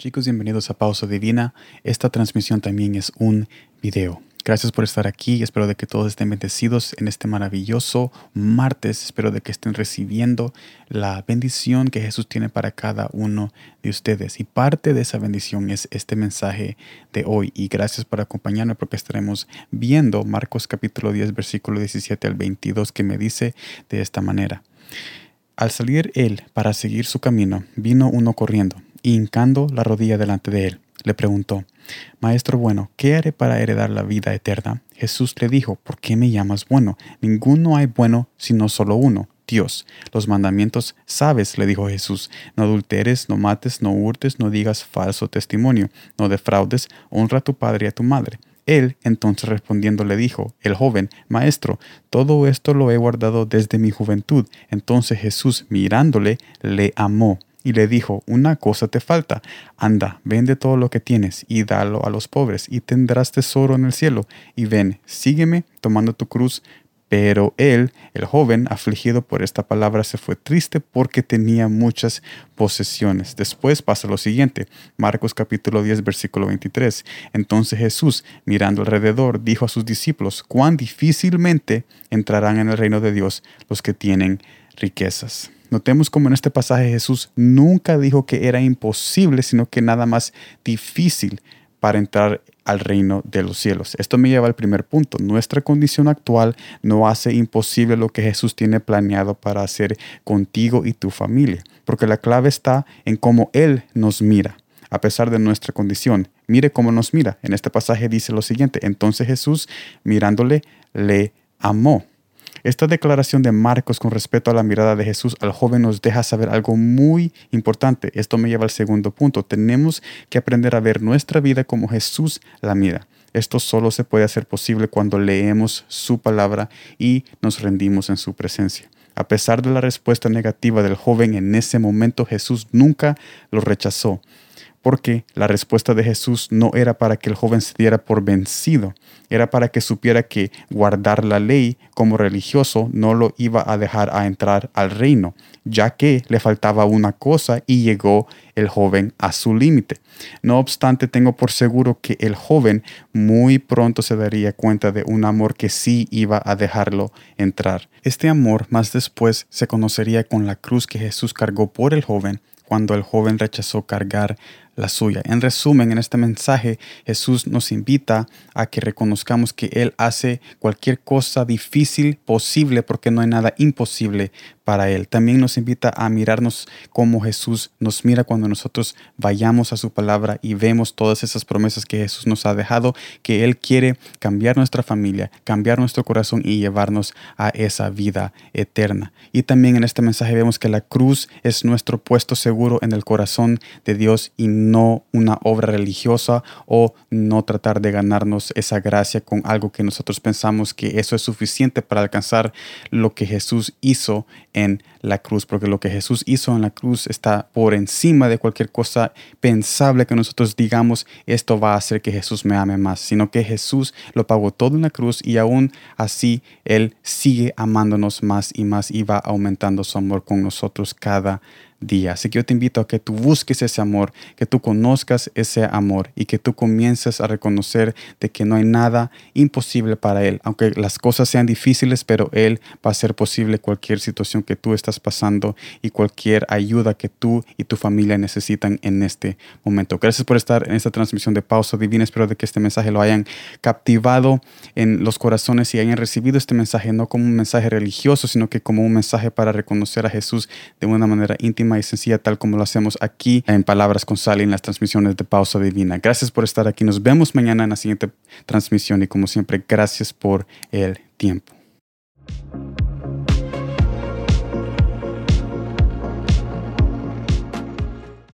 Chicos, bienvenidos a Pausa Divina. Esta transmisión también es un video. Gracias por estar aquí. Espero de que todos estén bendecidos en este maravilloso martes. Espero de que estén recibiendo la bendición que Jesús tiene para cada uno de ustedes. Y parte de esa bendición es este mensaje de hoy. Y gracias por acompañarme porque estaremos viendo Marcos capítulo 10, versículo 17 al 22 que me dice de esta manera. Al salir él para seguir su camino, vino uno corriendo y hincando la rodilla delante de él, le preguntó, Maestro bueno, ¿qué haré para heredar la vida eterna? Jesús le dijo, ¿por qué me llamas bueno? Ninguno hay bueno sino solo uno, Dios. Los mandamientos sabes, le dijo Jesús, no adulteres, no mates, no hurtes, no digas falso testimonio, no defraudes, honra a tu padre y a tu madre. Él entonces respondiendo le dijo, el joven, Maestro, todo esto lo he guardado desde mi juventud. Entonces Jesús mirándole, le amó y le dijo, una cosa te falta, anda, vende todo lo que tienes y dalo a los pobres, y tendrás tesoro en el cielo, y ven, sígueme tomando tu cruz. Pero él, el joven, afligido por esta palabra, se fue triste porque tenía muchas posesiones. Después pasa lo siguiente, Marcos capítulo 10, versículo 23. Entonces Jesús, mirando alrededor, dijo a sus discípulos, cuán difícilmente entrarán en el reino de Dios los que tienen riquezas. Notemos como en este pasaje Jesús nunca dijo que era imposible, sino que nada más difícil para entrar al reino de los cielos. Esto me lleva al primer punto. Nuestra condición actual no hace imposible lo que Jesús tiene planeado para hacer contigo y tu familia, porque la clave está en cómo Él nos mira, a pesar de nuestra condición. Mire cómo nos mira. En este pasaje dice lo siguiente, entonces Jesús mirándole le amó. Esta declaración de Marcos con respecto a la mirada de Jesús al joven nos deja saber algo muy importante. Esto me lleva al segundo punto. Tenemos que aprender a ver nuestra vida como Jesús la mira. Esto solo se puede hacer posible cuando leemos su palabra y nos rendimos en su presencia. A pesar de la respuesta negativa del joven en ese momento, Jesús nunca lo rechazó porque la respuesta de Jesús no era para que el joven se diera por vencido, era para que supiera que guardar la ley como religioso no lo iba a dejar a entrar al reino, ya que le faltaba una cosa y llegó el joven a su límite. No obstante, tengo por seguro que el joven muy pronto se daría cuenta de un amor que sí iba a dejarlo entrar. Este amor más después se conocería con la cruz que Jesús cargó por el joven cuando el joven rechazó cargar la suya. En resumen, en este mensaje Jesús nos invita a que reconozcamos que Él hace cualquier cosa difícil posible porque no hay nada imposible para Él. También nos invita a mirarnos como Jesús nos mira cuando nosotros vayamos a su palabra y vemos todas esas promesas que Jesús nos ha dejado, que Él quiere cambiar nuestra familia, cambiar nuestro corazón y llevarnos a esa vida eterna. Y también en este mensaje vemos que la cruz es nuestro puesto seguro en el corazón de Dios y no una obra religiosa o no tratar de ganarnos esa gracia con algo que nosotros pensamos que eso es suficiente para alcanzar lo que Jesús hizo en la cruz, porque lo que Jesús hizo en la cruz está por encima de cualquier cosa pensable que nosotros digamos, esto va a hacer que Jesús me ame más, sino que Jesús lo pagó todo en la cruz y aún así Él sigue amándonos más y más y va aumentando su amor con nosotros cada día. Así que yo te invito a que tú busques ese amor, que tú conozcas ese amor y que tú comiences a reconocer de que no hay nada imposible para Él, aunque las cosas sean difíciles, pero Él va a hacer posible cualquier situación que tú estás pasando y cualquier ayuda que tú y tu familia necesitan en este momento. Gracias por estar en esta transmisión de Pausa Divina. Espero de que este mensaje lo hayan captivado en los corazones y hayan recibido este mensaje no como un mensaje religioso, sino que como un mensaje para reconocer a Jesús de una manera íntima y sencilla, tal como lo hacemos aquí en Palabras con Sal y en las transmisiones de Pausa Divina. Gracias por estar aquí. Nos vemos mañana en la siguiente transmisión y como siempre, gracias por el tiempo.